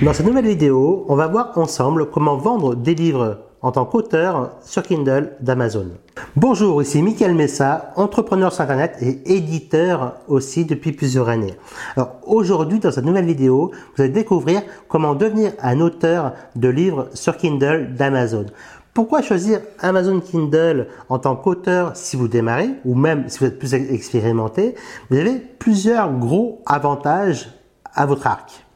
Dans cette nouvelle vidéo, on va voir ensemble comment vendre des livres en tant qu'auteur sur Kindle d'Amazon. Bonjour, ici Michael Messa, entrepreneur sur Internet et éditeur aussi depuis plusieurs années. Alors aujourd'hui, dans cette nouvelle vidéo, vous allez découvrir comment devenir un auteur de livres sur Kindle d'Amazon. Pourquoi choisir Amazon Kindle en tant qu'auteur si vous démarrez ou même si vous êtes plus expérimenté? Vous avez plusieurs gros avantages à votre arc.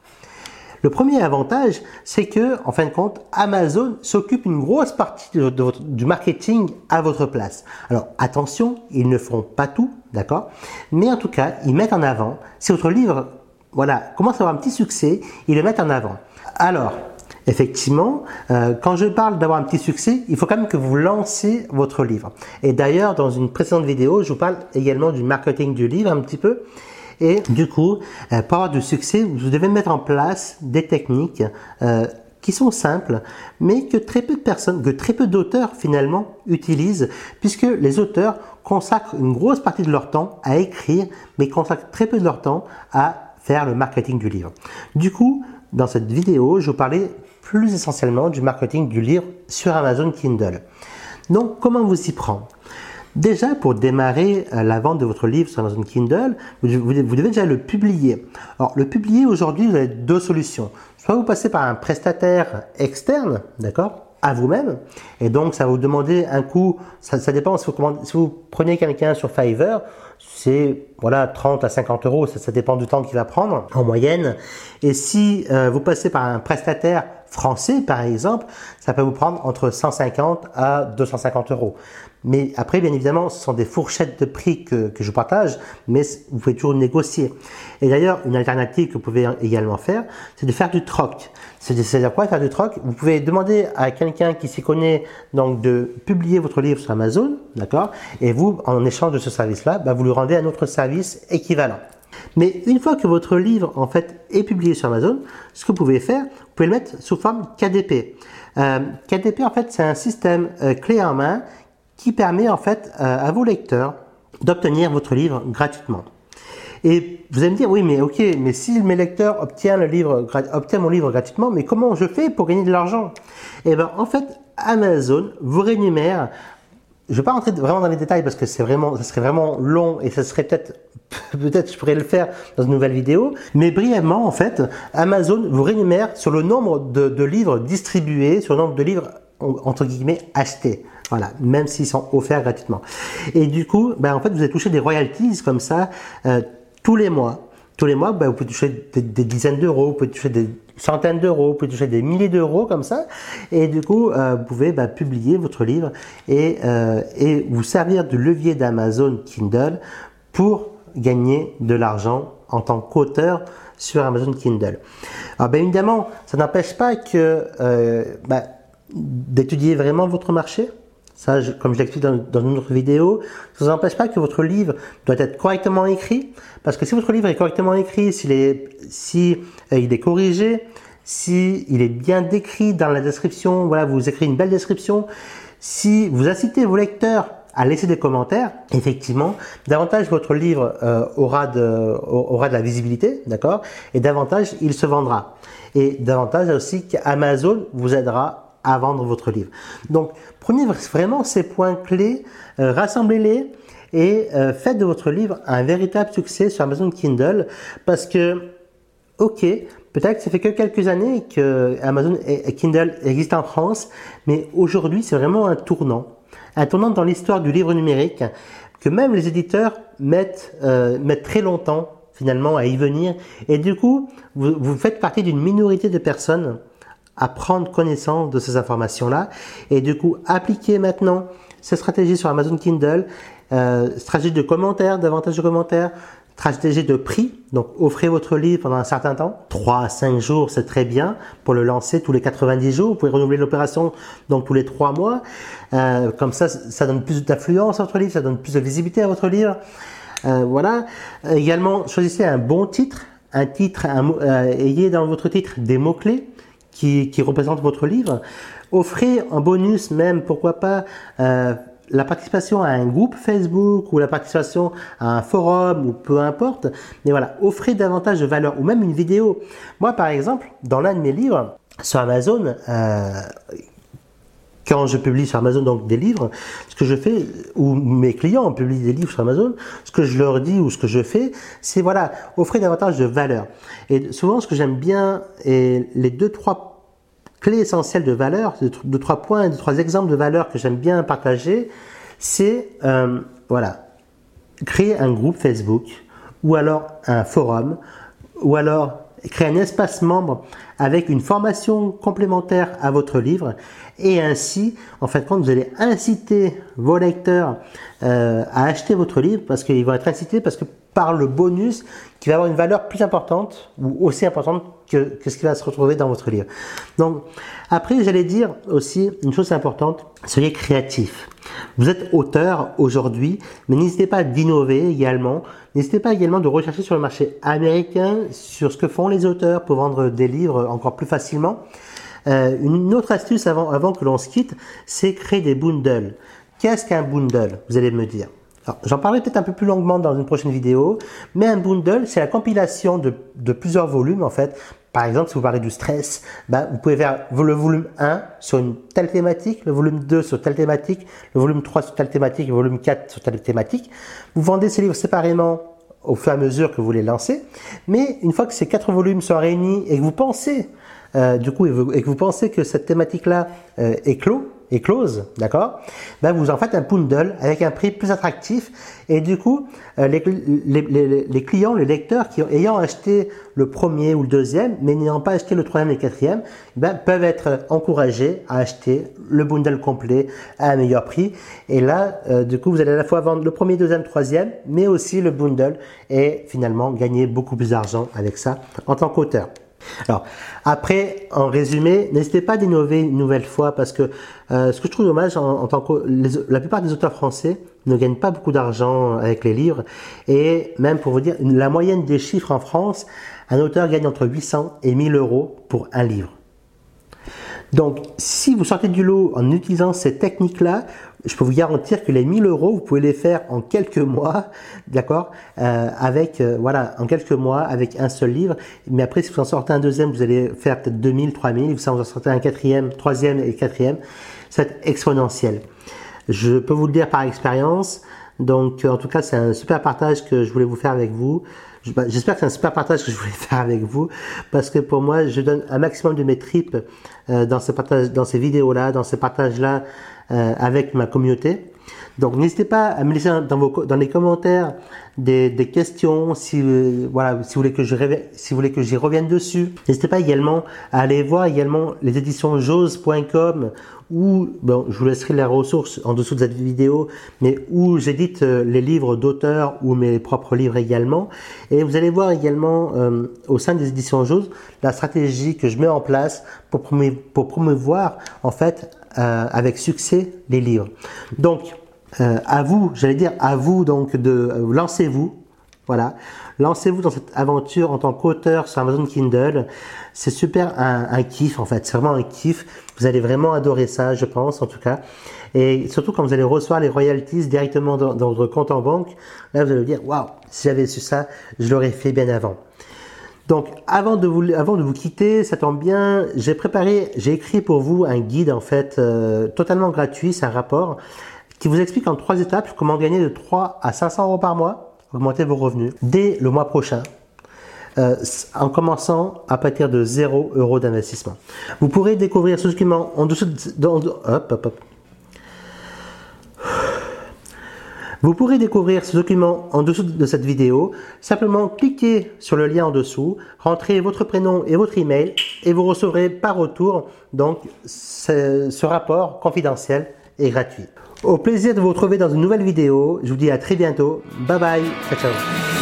Le premier avantage, c'est que, en fin de compte, Amazon s'occupe une grosse partie du marketing à votre place. Alors, attention, ils ne feront pas tout, d'accord? Mais en tout cas, ils mettent en avant, si votre livre, voilà, commence à avoir un petit succès, ils le mettent en avant. Alors, Effectivement, euh, quand je parle d'avoir un petit succès, il faut quand même que vous lancez votre livre. Et d'ailleurs, dans une précédente vidéo, je vous parle également du marketing du livre un petit peu. Et du coup, pour avoir du succès, vous devez mettre en place des techniques euh, qui sont simples, mais que très peu de personnes, que très peu d'auteurs finalement utilisent, puisque les auteurs consacrent une grosse partie de leur temps à écrire, mais consacrent très peu de leur temps à faire le marketing du livre. Du coup, dans cette vidéo, je vous parler plus essentiellement du marketing du livre sur Amazon Kindle. Donc, comment vous y prendre Déjà, pour démarrer euh, la vente de votre livre sur Amazon Kindle, vous, devez déjà le publier. Alors, le publier aujourd'hui, vous avez deux solutions. Soit vous passez par un prestataire externe, d'accord, à vous-même, et donc ça va vous demander un coût, ça, dépend si vous, si vous prenez quelqu'un sur Fiverr, c'est voilà 30 à 50 euros, ça, dépend du temps qu'il va prendre en moyenne. Et si euh, vous passez par un prestataire français, par exemple, ça peut vous prendre entre 150 à 250 euros. Mais après, bien évidemment, ce sont des fourchettes de prix que, que je partage, mais vous pouvez toujours négocier. Et d'ailleurs, une alternative que vous pouvez également faire, c'est de faire du troc. C'est-à-dire quoi faire du troc? Vous pouvez demander à quelqu'un qui s'y connaît donc de publier votre livre sur Amazon, d'accord? Et vous, en échange de ce service-là, bah, vous lui rendez un autre service équivalent. Mais une fois que votre livre en fait est publié sur Amazon, ce que vous pouvez faire, vous pouvez le mettre sous forme KDP. Euh, KDP en fait c'est un système euh, clé en main qui permet en fait euh, à vos lecteurs d'obtenir votre livre gratuitement. Et vous allez me dire, oui, mais ok, mais si mes lecteurs obtiennent, le livre, obtiennent mon livre gratuitement, mais comment je fais pour gagner de l'argent? Eh bien, en fait, Amazon vous rémunère. Je ne vais pas rentrer vraiment dans les détails parce que c'est vraiment, ça serait vraiment long et ça serait peut-être, peut-être je pourrais le faire dans une nouvelle vidéo. Mais brièvement, en fait, Amazon vous rémunère sur le nombre de, livres distribués, sur le nombre de livres entre guillemets achetés. Voilà, même s'ils sont offerts gratuitement. Et du coup, ben, en fait, vous allez toucher des royalties comme ça euh, tous les mois. Tous les mois, ben, vous pouvez toucher des, dizaines d'euros, vous pouvez toucher des centaines d'euros, vous pouvez toucher des milliers d'euros comme ça. Et du coup, euh, vous pouvez ben, publier votre livre et, euh, vous servir du levier d'Amazon Kindle pour gagner de l'argent en tant qu'auteur sur Amazon Kindle. Alors bien évidemment, ça n'empêche pas que ben, d'étudier vraiment votre marché, ça, comme je l'explique dans, une autre vidéo, ça ne vous empêche pas que votre livre doit être correctement écrit, parce que si votre livre est correctement écrit, s'il est, si euh, il est corrigé, si est bien décrit dans la description, voilà, vous écrivez une belle description, si vous incitez vos lecteurs à laisser des commentaires, effectivement, davantage votre livre euh, aura, de, aura de la visibilité, d'accord, et davantage il se vendra. Et davantage aussi qu'Amazon vous aidera à vendre votre livre. Donc, prenez vraiment ces points clés, euh, rassemblez-les et euh, faites de votre livre un véritable succès sur Amazon Kindle parce que, ok, peut-être que ça fait que quelques années que Amazon et Kindle existent en France, mais aujourd'hui, c'est vraiment un tournant. Un tournant dans l'histoire du livre numérique que même les éditeurs mettent, euh, mettent très longtemps finalement à y venir. Et du coup, vous, vous faites partie d'une minorité de personnes à prendre connaissance de ces informations-là. Et du coup appliquer maintenant ces stratégies sur Amazon Kindle, euh, stratégie de commentaires, davantage de commentaires, stratégie de prix, donc offrez votre livre pendant un certain temps, 3 à 5 jours c'est très bien pour le lancer tous les 90 jours, vous pouvez renouveler l'opération donc tous les 3 mois, euh, comme ça ça donne plus d'influence à votre livre, ça donne plus de visibilité à votre livre. Euh, voilà. Également, choisissez un bon titre, un titre, euh, ayez dans votre titre des mots-clés qui, représente votre livre. Offrez en bonus même, pourquoi pas, euh, la participation à un groupe Facebook ou la participation à un forum ou peu importe. Mais voilà, offrez davantage de valeur ou même une vidéo. Moi, par exemple, dans l'un de mes livres sur Amazon, euh, quand je publie sur Amazon donc des livres, ce que je fais, ou mes clients publient des livres sur Amazon, ce que je leur dis ou ce que je fais, c'est voilà, offrir davantage de valeur. Et souvent, ce que j'aime bien, et les deux, trois clés essentielles de valeur, deux, trois points, deux, trois exemples de valeur que j'aime bien partager, c'est, euh, voilà, créer un groupe Facebook, ou alors un forum, ou alors créer un espace membre avec une formation complémentaire à votre livre et ainsi, en fait, quand vous allez inciter vos lecteurs euh, à acheter votre livre parce qu'ils vont être incités parce que par le bonus qui va avoir une valeur plus importante ou aussi importante que, que ce qui va se retrouver dans votre livre. Donc, après, j'allais dire aussi une chose importante, soyez créatif. Vous êtes auteur aujourd'hui, mais n'hésitez pas d'innover également. N'hésitez pas également de rechercher sur le marché américain sur ce que font les auteurs pour vendre des livres encore plus facilement. Euh, une autre astuce avant, que l'on se quitte, c'est créer des bundles. Qu'est-ce qu'un bundle Vous allez me dire? J'en parlerai peut-être un peu plus longuement dans une prochaine vidéo, mais un bundle, c'est la compilation de, plusieurs volumes en fait. Par exemple, si vous parlez du stress, ben, vous pouvez faire le volume 1 sur une telle thématique, le volume 2 sur telle thématique, le volume 3 sur telle thématique, le volume 4 sur telle thématique. Vous vendez ces livres séparément au fur et à mesure que vous les lancez, mais une fois que ces quatre volumes sont réunis et que vous pensez, euh, du coup, et que vous pensez que cette thématique-là euh, est clos, est close, d'accord? Ben vous en faites un bundle avec un prix plus attractif et du coup euh, les, les, les, clients, les lecteurs qui ayant acheté le premier ou le deuxième mais n'ayant pas acheté le troisième et le quatrième ben, peuvent être encouragés à acheter le bundle complet à un meilleur prix et là euh, du coup vous allez à la fois vendre le premier, deuxième, troisième mais aussi le bundle et finalement gagner beaucoup plus d'argent avec ça en tant qu'auteur. Alors, après, en résumé, n'hésitez pas d'innover une nouvelle fois parce que euh, ce que je trouve dommage, en, tant que la plupart des auteurs français ne gagnent pas beaucoup d'argent avec les livres et même pour vous dire, la moyenne des chiffres en France, un auteur gagne entre 800 et 1000 euros pour un livre. Donc, si vous sortez du lot en utilisant ces techniques-là, je peux vous garantir que les 1000 euros, vous pouvez les faire en quelques mois, d'accord, euh, avec euh, voilà, en quelques mois avec un seul livre. Mais après, si vous en sortez un deuxième, vous allez faire peut-être 2000, 3000. Si vous en sortez un quatrième, troisième et quatrième, c'est exponentiel. Je peux vous le dire par expérience. Donc, en tout cas, c'est un super partage que je voulais vous faire avec vous. Bah, j'espère que c'est un super partage que je voulais faire avec vous, parce que pour moi, je donne un maximum de mes tripes euh, dans ces partages, dans ces vidéos-là, dans ces partages-là euh, avec ma communauté. Donc n'hésitez pas à me laisser dans, vos, dans les commentaires des, des questions, si, euh, voilà, si vous voulez que je si vous voulez que j'y revienne dessus. N'hésitez pas également à aller voir également les éditions jose.com où, bon, je vous laisserai les ressources en dessous de cette vidéo, mais où j'édite euh, les livres d'auteurs ou mes propres livres également. Et vous allez voir également euh, au sein des éditions Jose la stratégie que je mets en place pour, pour promouvoir en fait euh, avec succès les livres. Donc, euh, à vous, j'allais dire à vous donc de euh, lancez-vous, voilà, lancez-vous dans cette aventure en tant qu'auteur sur Amazon Kindle. C'est super un, kiff en fait, c'est vraiment un kiff. Vous allez vraiment adorer ça, je pense en tout cas. Et surtout quand vous allez recevoir les royalties directement dans, dans votre compte en banque, là vous allez vous dire waouh, si j'avais su ça, je l'aurais fait bien avant. Donc, avant de vous, avant de vous quitter, ça tombe bien, j'ai préparé, j'ai écrit pour vous un guide en fait euh, totalement gratuit, c'est un rapport qui vous explique en trois étapes comment gagner de 3 à 500 euros par mois, augmenter vos revenus dès le mois prochain. Euh, en commençant à partir de 0 euros d'investissement. Vous pourrez découvrir ce document en dessous de, hop, hop. Vous pourrez découvrir ce document en dessous de cette vidéo. Simplement cliquez sur le lien en dessous, rentrez votre prénom et votre email et vous recevrez par retour donc ce rapport confidentiel et gratuit. Au plaisir de vous retrouver dans une nouvelle vidéo. Je vous dis à très bientôt. Bye bye. Ciao ciao.